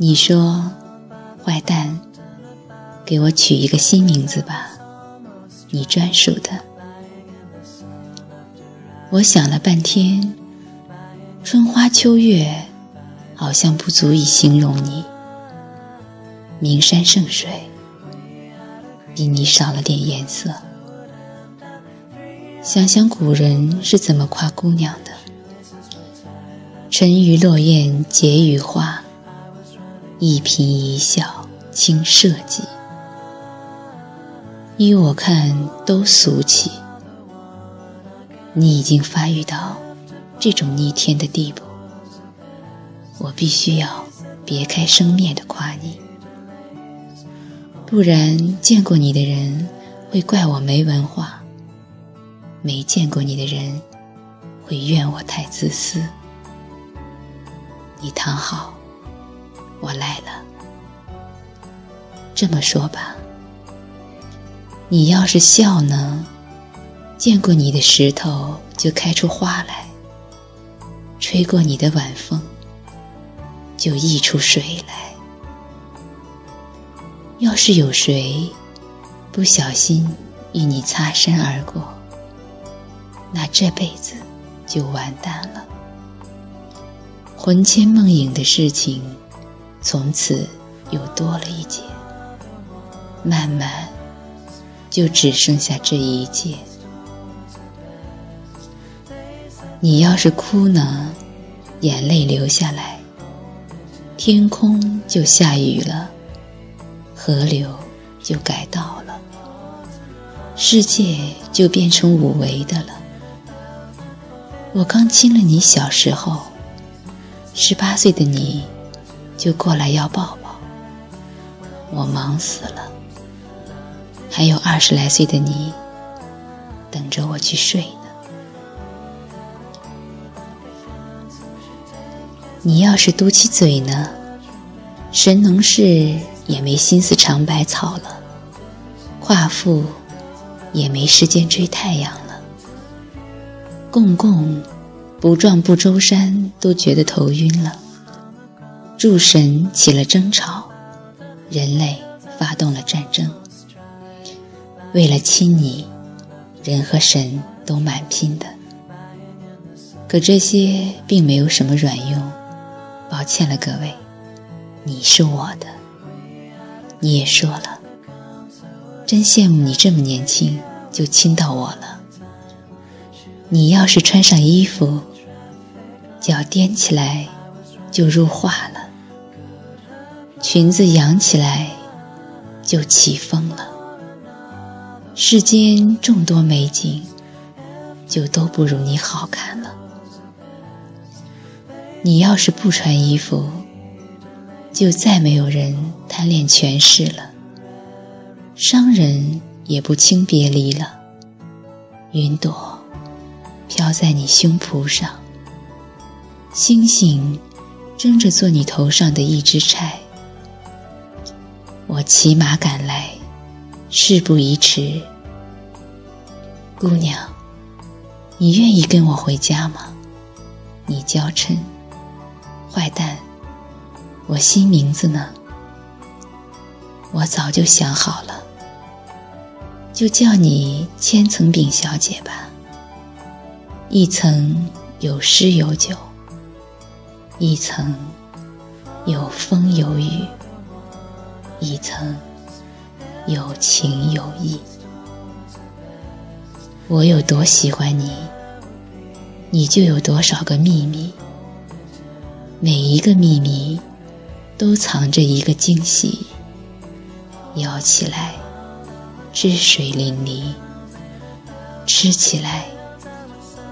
你说：“坏蛋，给我取一个新名字吧，你专属的。”我想了半天，春花秋月好像不足以形容你。名山胜水比你少了点颜色。想想古人是怎么夸姑娘的：“沉鱼落雁结于花，一颦一笑倾社稷。”依我看，都俗气。你已经发育到这种逆天的地步，我必须要别开生面的夸你，不然见过你的人会怪我没文化，没见过你的人会怨我太自私。你躺好，我来了。这么说吧，你要是笑呢？见过你的石头就开出花来，吹过你的晚风就溢出水来。要是有谁不小心与你擦身而过，那这辈子就完蛋了。魂牵梦萦的事情从此又多了一节，慢慢就只剩下这一节。你要是哭呢，眼泪流下来，天空就下雨了，河流就改道了，世界就变成五维的了。我刚亲了你小时候，十八岁的你就过来要抱抱，我忙死了。还有二十来岁的你，等着我去睡呢。你要是嘟起嘴呢，神农氏也没心思尝百草了，夸父也没时间追太阳了，共共不撞不周山都觉得头晕了，诸神起了争吵，人类发动了战争，为了亲你，人和神都蛮拼的，可这些并没有什么卵用。抱歉了，各位，你是我的。你也说了，真羡慕你这么年轻就亲到我了。你要是穿上衣服，脚踮起来就入画了，裙子扬起来就起风了。世间众多美景，就都不如你好看了。你要是不穿衣服，就再没有人贪恋权势了，商人也不轻别离了。云朵飘在你胸脯上，星星争着做你头上的一支柴。我骑马赶来，事不宜迟。姑娘，你愿意跟我回家吗？你娇嗔。坏蛋，我新名字呢？我早就想好了，就叫你千层饼小姐吧。一层有诗有酒，一层有风有雨，一层有情有义。我有多喜欢你，你就有多少个秘密。每一个秘密，都藏着一个惊喜。咬起来，汁水淋漓；吃起来，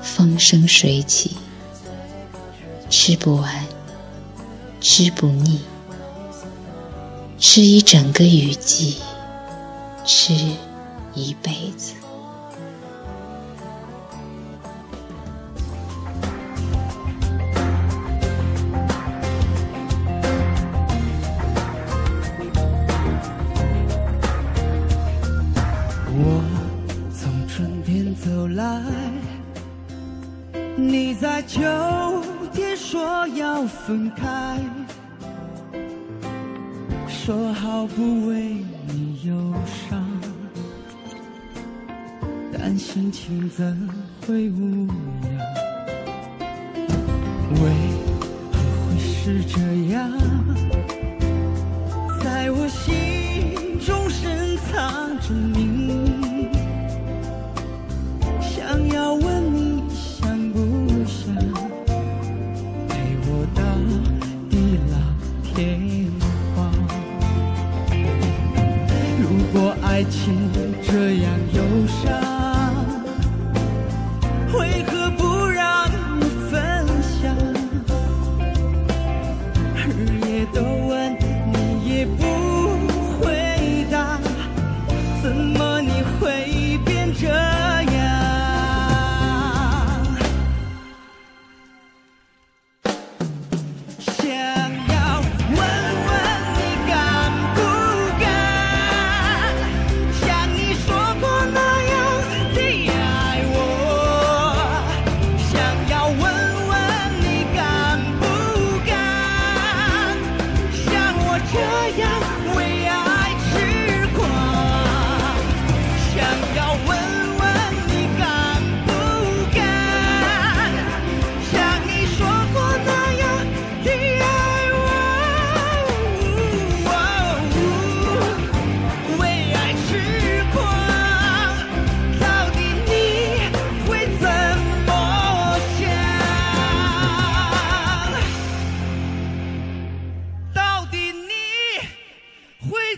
风生水起。吃不完，吃不腻，吃一整个雨季，吃一辈子。我从春天走来你在秋天说要分开，说好不为你忧伤但心情怎会无恙。为何会是这样？在我心中深藏着你。情会